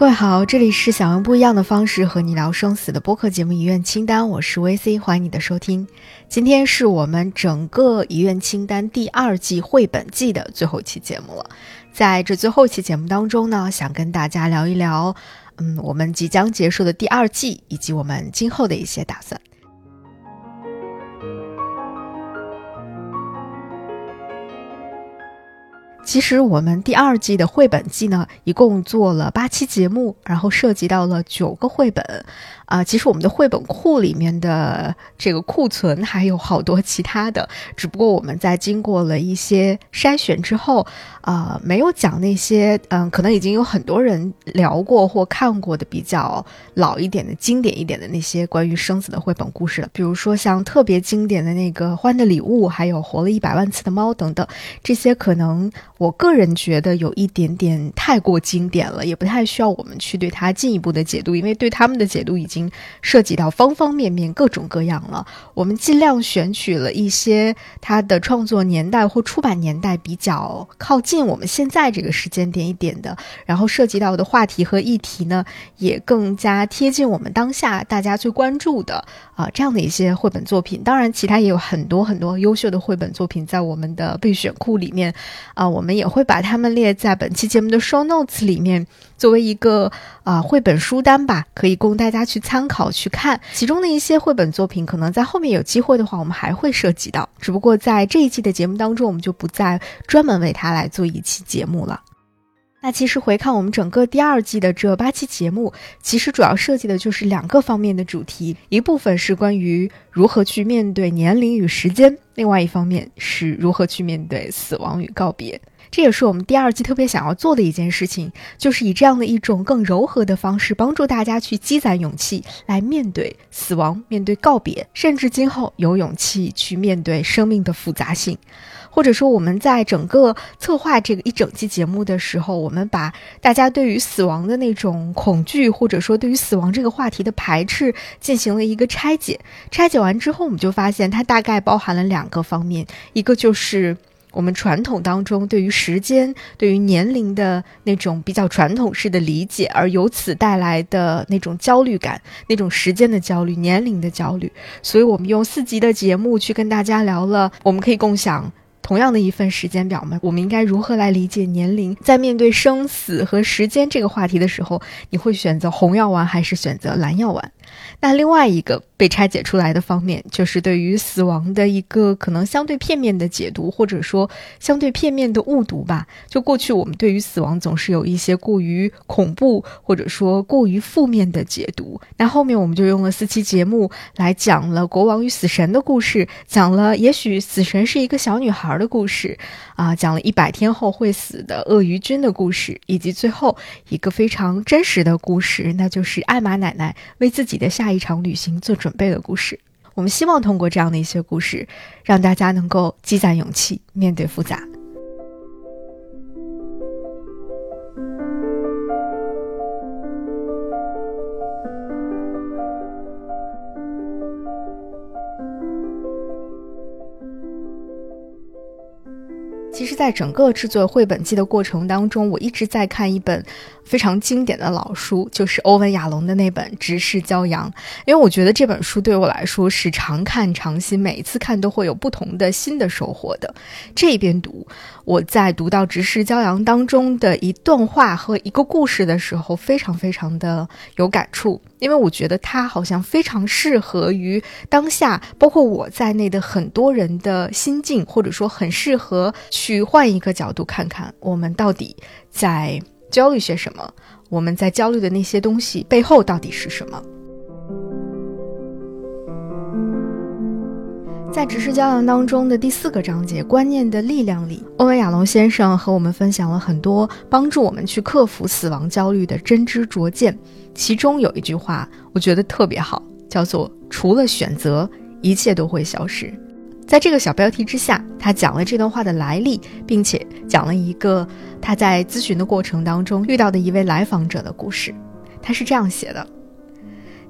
各位好，这里是想用不一样的方式和你聊生死的播客节目《遗愿清单》，我是 VC，欢迎你的收听。今天是我们整个《遗愿清单》第二季绘本季的最后一期节目了。在这最后一期节目当中呢，想跟大家聊一聊，嗯，我们即将结束的第二季以及我们今后的一些打算。其实我们第二季的绘本季呢，一共做了八期节目，然后涉及到了九个绘本。啊，其实我们的绘本库里面的这个库存还有好多其他的，只不过我们在经过了一些筛选之后，啊，没有讲那些嗯，可能已经有很多人聊过或看过的比较老一点的经典一点的那些关于生死的绘本故事了。比如说像特别经典的那个《欢的礼物》，还有《活了一百万次的猫》等等，这些可能我个人觉得有一点点太过经典了，也不太需要我们去对它进一步的解读，因为对他们的解读已经。涉及到方方面面、各种各样了。我们尽量选取了一些它的创作年代或出版年代比较靠近我们现在这个时间点一点的，然后涉及到的话题和议题呢，也更加贴近我们当下大家最关注的啊这样的一些绘本作品。当然，其他也有很多很多优秀的绘本作品在我们的备选库里面啊，我们也会把它们列在本期节目的 show notes 里面，作为一个啊绘本书单吧，可以供大家去。参考去看其中的一些绘本作品，可能在后面有机会的话，我们还会涉及到。只不过在这一期的节目当中，我们就不再专门为它来做一期节目了。那其实回看我们整个第二季的这八期节目，其实主要涉及的就是两个方面的主题，一部分是关于如何去面对年龄与时间，另外一方面是如何去面对死亡与告别。这也是我们第二季特别想要做的一件事情，就是以这样的一种更柔和的方式，帮助大家去积攒勇气，来面对死亡，面对告别，甚至今后有勇气去面对生命的复杂性。或者说，我们在整个策划这个一整期节目的时候，我们把大家对于死亡的那种恐惧，或者说对于死亡这个话题的排斥，进行了一个拆解。拆解完之后，我们就发现它大概包含了两个方面，一个就是。我们传统当中对于时间、对于年龄的那种比较传统式的理解，而由此带来的那种焦虑感、那种时间的焦虑、年龄的焦虑，所以我们用四集的节目去跟大家聊了，我们可以共享同样的一份时间表吗？我们应该如何来理解年龄？在面对生死和时间这个话题的时候，你会选择红药丸还是选择蓝药丸？那另外一个。被拆解出来的方面，就是对于死亡的一个可能相对片面的解读，或者说相对片面的误读吧。就过去我们对于死亡总是有一些过于恐怖，或者说过于负面的解读。那后面我们就用了四期节目来讲了国王与死神的故事，讲了也许死神是一个小女孩的故事，啊，讲了一百天后会死的鳄鱼君的故事，以及最后一个非常真实的故事，那就是艾玛奶奶为自己的下一场旅行做准。备的故事，我们希望通过这样的一些故事，让大家能够积攒勇气，面对复杂。其实，在整个制作绘本季的过程当中，我一直在看一本非常经典的老书，就是欧文·亚龙的那本《直视骄阳》。因为我觉得这本书对我来说是常看常新，每一次看都会有不同的新的收获的。这边读，我在读到《直视骄阳》当中的一段话和一个故事的时候，非常非常的有感触。因为我觉得它好像非常适合于当下，包括我在内的很多人的心境，或者说很适合去去换一个角度看看，我们到底在焦虑些什么，我们在焦虑的那些东西背后到底是什么。在《直视骄阳》当中的第四个章节“观念的力量”里，欧文·亚龙先生和我们分享了很多帮助我们去克服死亡焦虑的真知灼见。其中有一句话，我觉得特别好，叫做“除了选择，一切都会消失”。在这个小标题之下，他讲了这段话的来历，并且讲了一个他在咨询的过程当中遇到的一位来访者的故事。他是这样写的：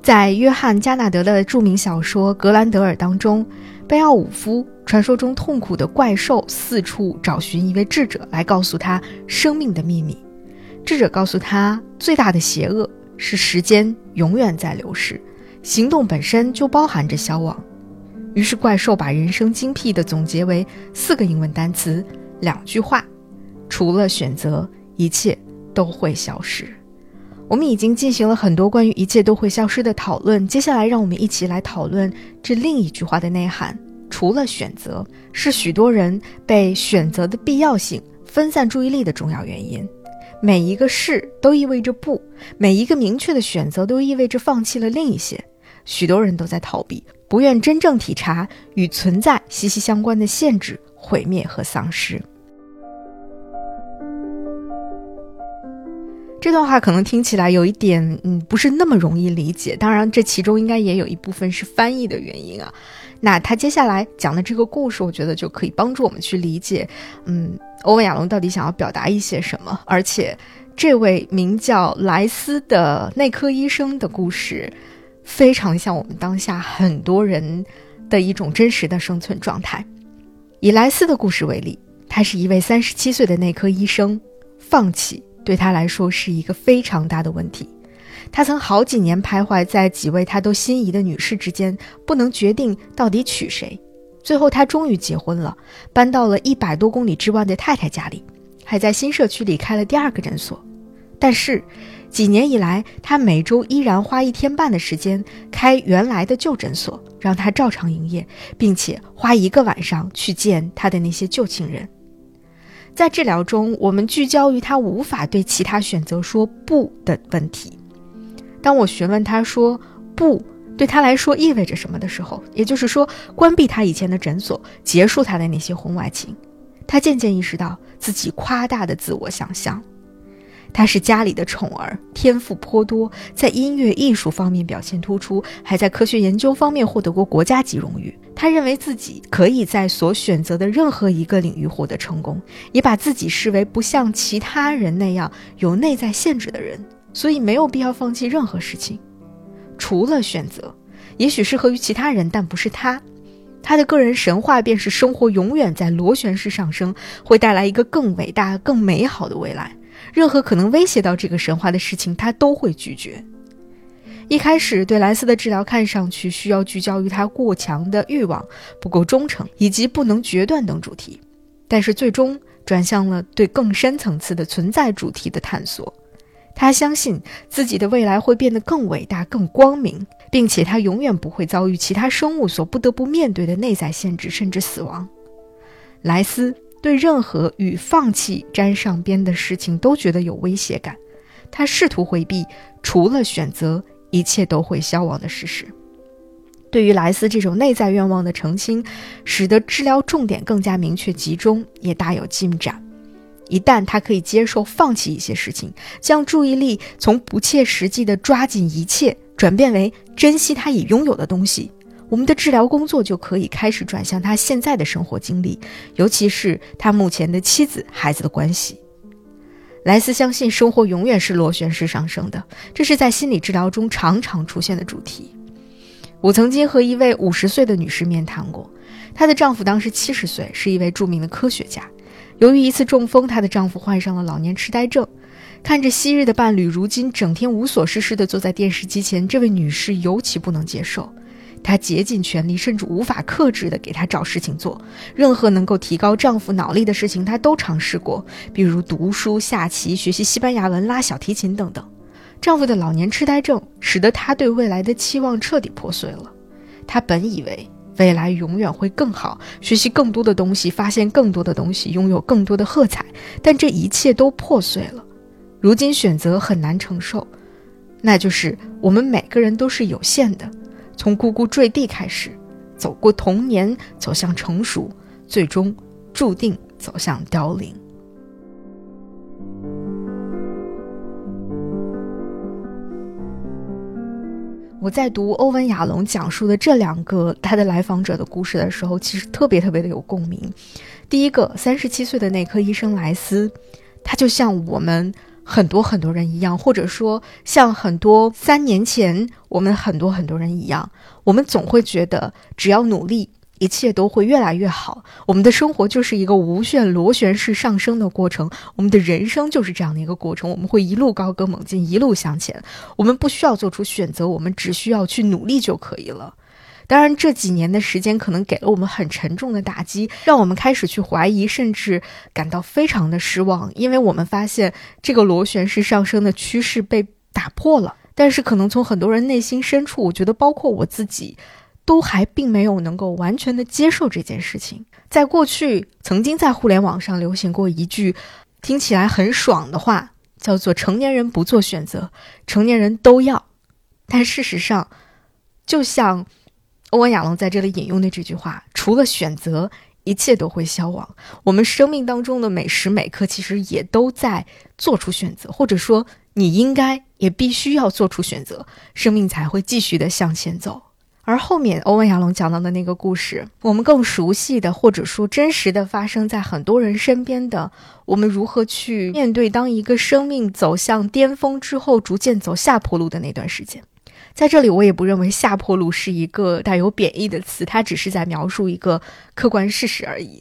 在约翰·加纳德的著名小说《格兰德尔》当中。贝奥武夫传说中痛苦的怪兽四处找寻一位智者来告诉他生命的秘密。智者告诉他，最大的邪恶是时间永远在流逝，行动本身就包含着消亡。于是怪兽把人生精辟地总结为四个英文单词，两句话：除了选择，一切都会消失。我们已经进行了很多关于一切都会消失的讨论，接下来让我们一起来讨论这另一句话的内涵：除了选择，是许多人被选择的必要性分散注意力的重要原因。每一个是都意味着不，每一个明确的选择都意味着放弃了另一些。许多人都在逃避，不愿真正体察与存在息息相关的限制、毁灭和丧失。这段话可能听起来有一点，嗯，不是那么容易理解。当然，这其中应该也有一部分是翻译的原因啊。那他接下来讲的这个故事，我觉得就可以帮助我们去理解，嗯，欧文亚龙到底想要表达一些什么。而且，这位名叫莱斯的内科医生的故事，非常像我们当下很多人的一种真实的生存状态。以莱斯的故事为例，他是一位三十七岁的内科医生，放弃。对他来说是一个非常大的问题，他曾好几年徘徊在几位他都心仪的女士之间，不能决定到底娶谁。最后，他终于结婚了，搬到了一百多公里之外的太太家里，还在新社区里开了第二个诊所。但是，几年以来，他每周依然花一天半的时间开原来的旧诊所，让他照常营业，并且花一个晚上去见他的那些旧情人。在治疗中，我们聚焦于他无法对其他选择说不的问题。当我询问他说“不”对他来说意味着什么的时候，也就是说，关闭他以前的诊所，结束他的那些婚外情，他渐渐意识到自己夸大的自我想象。他是家里的宠儿，天赋颇多，在音乐艺术方面表现突出，还在科学研究方面获得过国家级荣誉。他认为自己可以在所选择的任何一个领域获得成功，也把自己视为不像其他人那样有内在限制的人，所以没有必要放弃任何事情，除了选择。也许适合于其他人，但不是他。他的个人神话便是生活永远在螺旋式上升，会带来一个更伟大、更美好的未来。任何可能威胁到这个神话的事情，他都会拒绝。一开始，对莱斯的治疗看上去需要聚焦于他过强的欲望、不够忠诚以及不能决断等主题，但是最终转向了对更深层次的存在主题的探索。他相信自己的未来会变得更伟大、更光明，并且他永远不会遭遇其他生物所不得不面对的内在限制，甚至死亡。莱斯。对任何与放弃沾上边的事情都觉得有威胁感，他试图回避除了选择一切都会消亡的事实。对于莱斯这种内在愿望的澄清，使得治疗重点更加明确集中，也大有进展。一旦他可以接受放弃一些事情，将注意力从不切实际的抓紧一切，转变为珍惜他已拥有的东西。我们的治疗工作就可以开始转向他现在的生活经历，尤其是他目前的妻子、孩子的关系。莱斯相信生活永远是螺旋式上升的，这是在心理治疗中常常出现的主题。我曾经和一位五十岁的女士面谈过，她的丈夫当时七十岁，是一位著名的科学家。由于一次中风，她的丈夫患上了老年痴呆症。看着昔日的伴侣如今整天无所事事地坐在电视机前，这位女士尤其不能接受。她竭尽全力，甚至无法克制地给他找事情做。任何能够提高丈夫脑力的事情，她都尝试过，比如读书、下棋、学习西班牙文、拉小提琴等等。丈夫的老年痴呆症使得她对未来的期望彻底破碎了。她本以为未来永远会更好，学习更多的东西，发现更多的东西，拥有更多的喝彩，但这一切都破碎了。如今选择很难承受，那就是我们每个人都是有限的。从呱呱坠地开始，走过童年，走向成熟，最终注定走向凋零。我在读欧文·亚龙讲述的这两个他的来访者的故事的时候，其实特别特别的有共鸣。第一个，三十七岁的内科医生莱斯，他就像我们。很多很多人一样，或者说像很多三年前我们很多很多人一样，我们总会觉得只要努力，一切都会越来越好。我们的生活就是一个无限螺旋式上升的过程，我们的人生就是这样的一个过程。我们会一路高歌猛进，一路向前。我们不需要做出选择，我们只需要去努力就可以了。当然，这几年的时间可能给了我们很沉重的打击，让我们开始去怀疑，甚至感到非常的失望，因为我们发现这个螺旋式上升的趋势被打破了。但是，可能从很多人内心深处，我觉得包括我自己。都还并没有能够完全的接受这件事情。在过去，曾经在互联网上流行过一句听起来很爽的话，叫做“成年人不做选择，成年人都要”。但事实上，就像欧文亚龙在这里引用的这句话，除了选择，一切都会消亡。我们生命当中的每时每刻，其实也都在做出选择，或者说，你应该也必须要做出选择，生命才会继续的向前走。而后面欧文亚龙讲到的那个故事，我们更熟悉的，或者说真实的发生在很多人身边的，我们如何去面对当一个生命走向巅峰之后，逐渐走下坡路的那段时间？在这里，我也不认为下坡路是一个带有贬义的词，它只是在描述一个客观事实而已。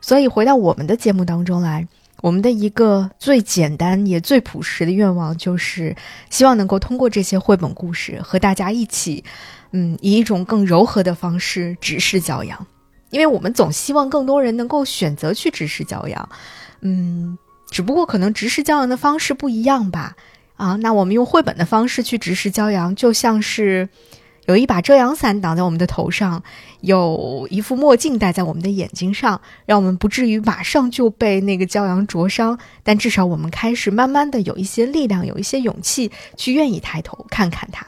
所以，回到我们的节目当中来。我们的一个最简单也最朴实的愿望，就是希望能够通过这些绘本故事，和大家一起，嗯，以一种更柔和的方式直视教养。因为我们总希望更多人能够选择去直视教养，嗯，只不过可能直视骄阳的方式不一样吧。啊，那我们用绘本的方式去直视骄阳，就像是。有一把遮阳伞挡在我们的头上，有一副墨镜戴在我们的眼睛上，让我们不至于马上就被那个骄阳灼伤。但至少我们开始慢慢的有一些力量，有一些勇气去愿意抬头看看它。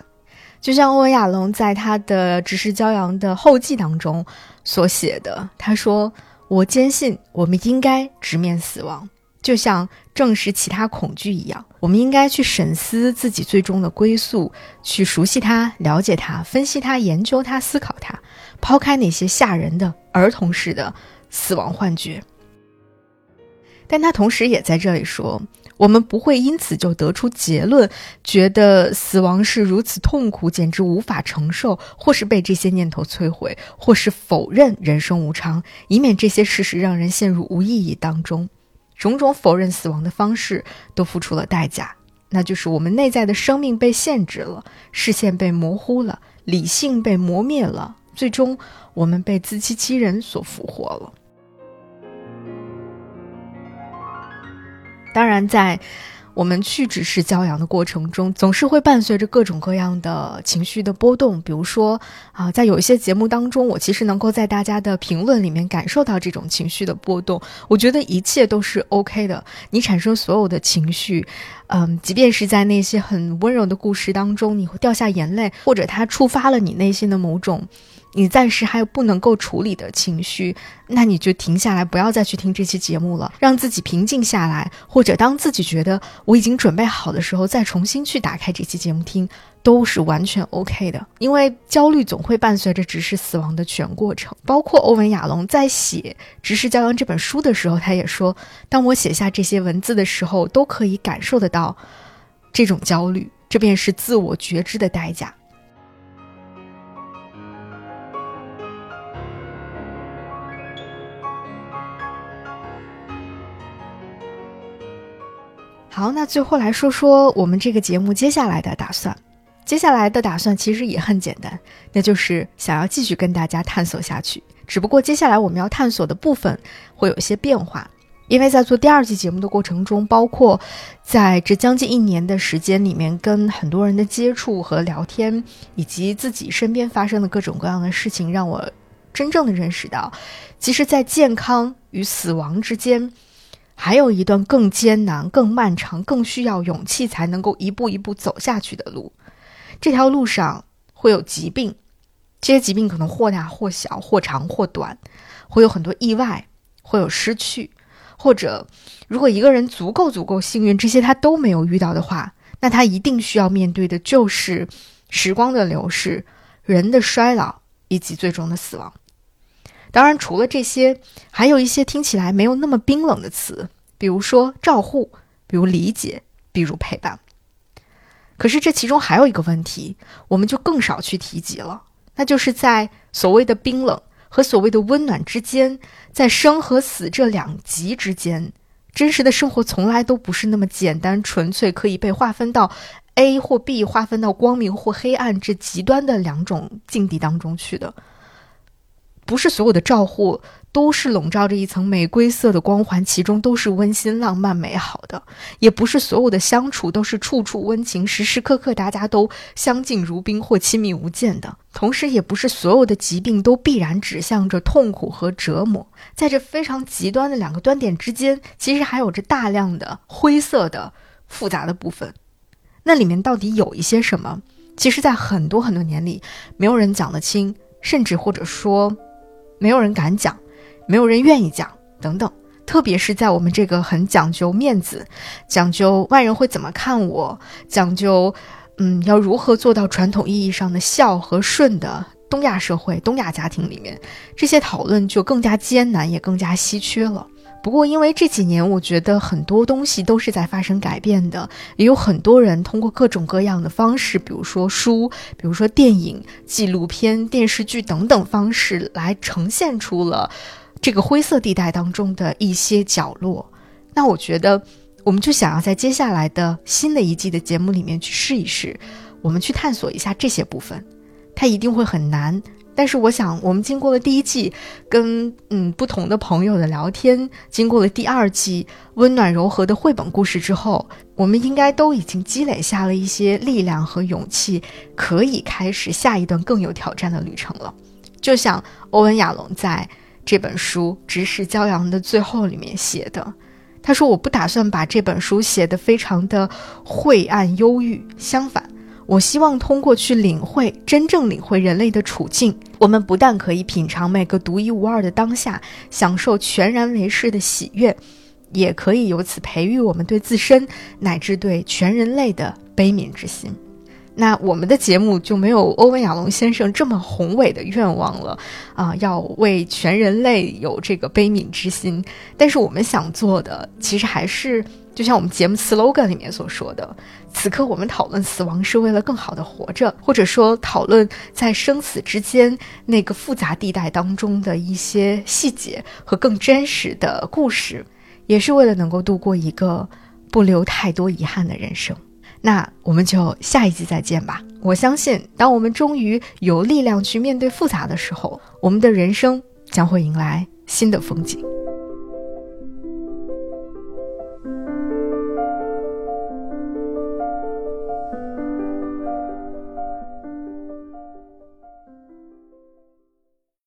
就像欧文亚龙在他的《直视骄阳》的后记当中所写的，他说：“我坚信我们应该直面死亡。”就像正视其他恐惧一样，我们应该去审思自己最终的归宿，去熟悉它、了解它、分析它、研究它、思考它，抛开那些吓人的儿童式的死亡幻觉。但他同时也在这里说，我们不会因此就得出结论，觉得死亡是如此痛苦，简直无法承受，或是被这些念头摧毁，或是否认人生无常，以免这些事实让人陷入无意义当中。种种否认死亡的方式都付出了代价，那就是我们内在的生命被限制了，视线被模糊了，理性被磨灭了，最终我们被自欺欺人所俘获了。当然，在。我们去直视骄阳的过程中，总是会伴随着各种各样的情绪的波动。比如说，啊，在有一些节目当中，我其实能够在大家的评论里面感受到这种情绪的波动。我觉得一切都是 OK 的。你产生所有的情绪，嗯，即便是在那些很温柔的故事当中，你会掉下眼泪，或者它触发了你内心的某种。你暂时还有不能够处理的情绪，那你就停下来，不要再去听这期节目了，让自己平静下来，或者当自己觉得我已经准备好的时候，再重新去打开这期节目听，都是完全 OK 的。因为焦虑总会伴随着直视死亡的全过程，包括欧文亚龙在写《直视骄阳》这本书的时候，他也说，当我写下这些文字的时候，都可以感受得到这种焦虑，这便是自我觉知的代价。好，那最后来说说我们这个节目接下来的打算。接下来的打算其实也很简单，那就是想要继续跟大家探索下去。只不过接下来我们要探索的部分会有一些变化，因为在做第二季节目的过程中，包括在这将近一年的时间里面，跟很多人的接触和聊天，以及自己身边发生的各种各样的事情，让我真正的认识到，其实，在健康与死亡之间。还有一段更艰难、更漫长、更需要勇气才能够一步一步走下去的路。这条路上会有疾病，这些疾病可能或大或小、或长或短，会有很多意外，会有失去。或者，如果一个人足够足够幸运，这些他都没有遇到的话，那他一定需要面对的就是时光的流逝、人的衰老以及最终的死亡。当然，除了这些，还有一些听起来没有那么冰冷的词，比如说照护，比如理解，比如陪伴。可是这其中还有一个问题，我们就更少去提及了，那就是在所谓的冰冷和所谓的温暖之间，在生和死这两极之间，真实的生活从来都不是那么简单纯粹，可以被划分到 A 或 B，划分到光明或黑暗这极端的两种境地当中去的。不是所有的照护都是笼罩着一层玫瑰色的光环，其中都是温馨、浪漫、美好的；也不是所有的相处都是处处温情，时时刻刻大家都相敬如宾或亲密无间的。同时，也不是所有的疾病都必然指向着痛苦和折磨。在这非常极端的两个端点之间，其实还有着大量的灰色的、复杂的部分。那里面到底有一些什么？其实，在很多很多年里，没有人讲得清，甚至或者说。没有人敢讲，没有人愿意讲，等等。特别是在我们这个很讲究面子、讲究外人会怎么看我、讲究嗯要如何做到传统意义上的孝和顺的东亚社会、东亚家庭里面，这些讨论就更加艰难，也更加稀缺了。不过，因为这几年，我觉得很多东西都是在发生改变的，也有很多人通过各种各样的方式，比如说书，比如说电影、纪录片、电视剧等等方式，来呈现出了这个灰色地带当中的一些角落。那我觉得，我们就想要在接下来的新的一季的节目里面去试一试，我们去探索一下这些部分，它一定会很难。但是我想，我们经过了第一季跟嗯不同的朋友的聊天，经过了第二季温暖柔和的绘本故事之后，我们应该都已经积累下了一些力量和勇气，可以开始下一段更有挑战的旅程了。就像欧文亚龙在这本书《直视骄阳》的最后里面写的，他说：“我不打算把这本书写得非常的晦暗忧郁，相反。”我希望通过去领会，真正领会人类的处境，我们不但可以品尝每个独一无二的当下，享受全然为世的喜悦，也可以由此培育我们对自身乃至对全人类的悲悯之心。那我们的节目就没有欧文亚龙先生这么宏伟的愿望了啊，要为全人类有这个悲悯之心。但是我们想做的，其实还是。就像我们节目 slogan 里面所说的，此刻我们讨论死亡是为了更好的活着，或者说讨论在生死之间那个复杂地带当中的一些细节和更真实的故事，也是为了能够度过一个不留太多遗憾的人生。那我们就下一集再见吧。我相信，当我们终于有力量去面对复杂的时候，我们的人生将会迎来新的风景。